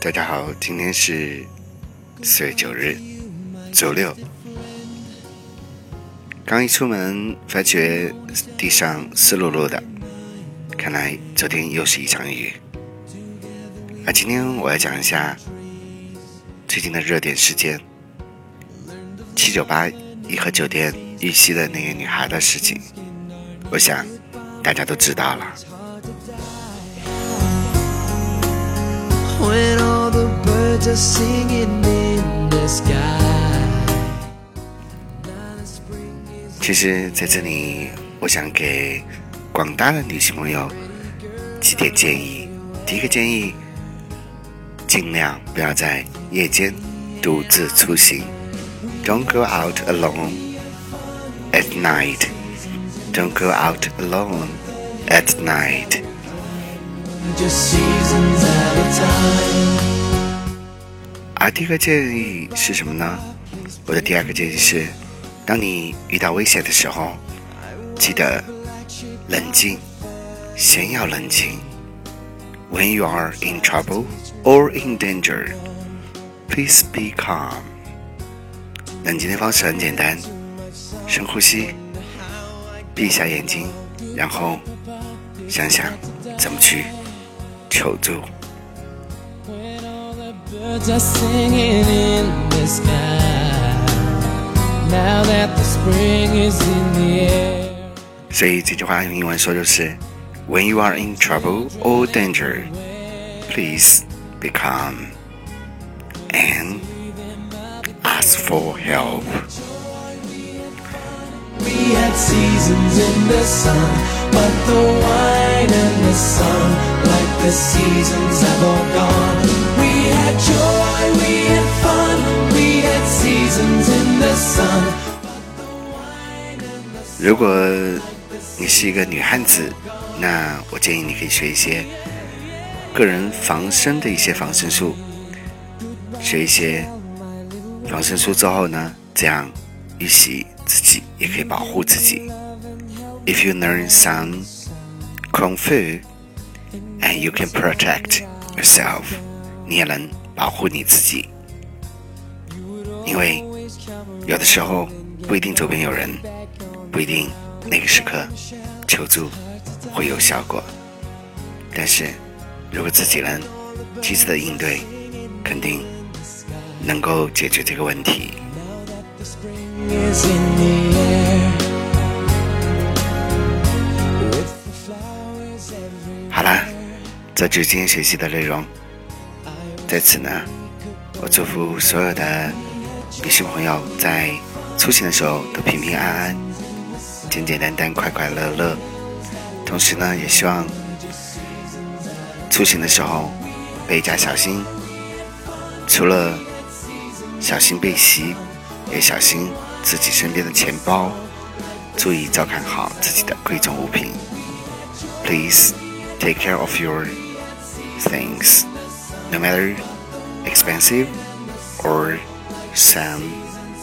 大家好，今天是四月九日，周六。刚一出门，发觉地上湿漉漉的，看来昨天又是一场雨。而今天我要讲一下最近的热点事件——七九八颐和酒店遇袭的那个女孩的事情。我想大家都知道了。其实，在这里，我想给广大的女性朋友几点建议。第一个建议，尽量不要在夜间独自出行。Don't go out alone at night. Don't go out alone at night. 而第二个建议是什么呢？我的第二个建议是，当你遇到危险的时候，记得冷静，先要冷静。When you are in trouble or in danger, please be calm。冷静的方式很简单，深呼吸，闭一下眼睛，然后想想怎么去求助。所以这句话用英文说就是 When you are in trouble or danger, please be calm and ask for help. We had seasons in the sun, but the wine and the sun, like the seasons have all gone. 如果你是一个女汉子，那我建议你可以学一些个人防身的一些防身术，学一些防身术之后呢，这样预习自己也可以保护自己。If you learn some kung fu and you can protect yourself，你也能保护你自己。因为有的时候不一定周边有人，不一定那个时刻求助。会有效果，但是如果自己能积极的应对，肯定能够解决这个问题。好了，这就是今天学习的内容。在此呢，我祝福所有的女性朋友在出行的时候都平平安安、简简单单、快快乐乐。同时呢，也希望出行的时候倍加小心。除了小心被袭，也小心自己身边的钱包，注意照看好自己的贵重物品。Please take care of your things, no matter expensive or some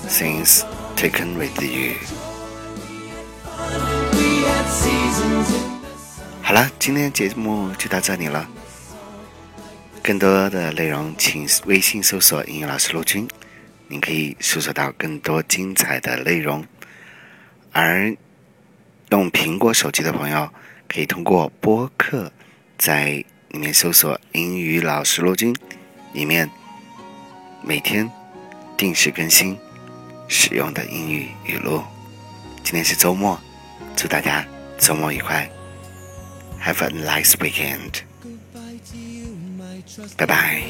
things taken with you. 好了，今天节目就到这里了。更多的内容，请微信搜索“英语老师陆军”，您可以搜索到更多精彩的内容。而用苹果手机的朋友，可以通过播客在里面搜索“英语老师陆军”，里面每天定时更新使用的英语语录。今天是周末，祝大家周末愉快！Have a nice weekend. Bye bye.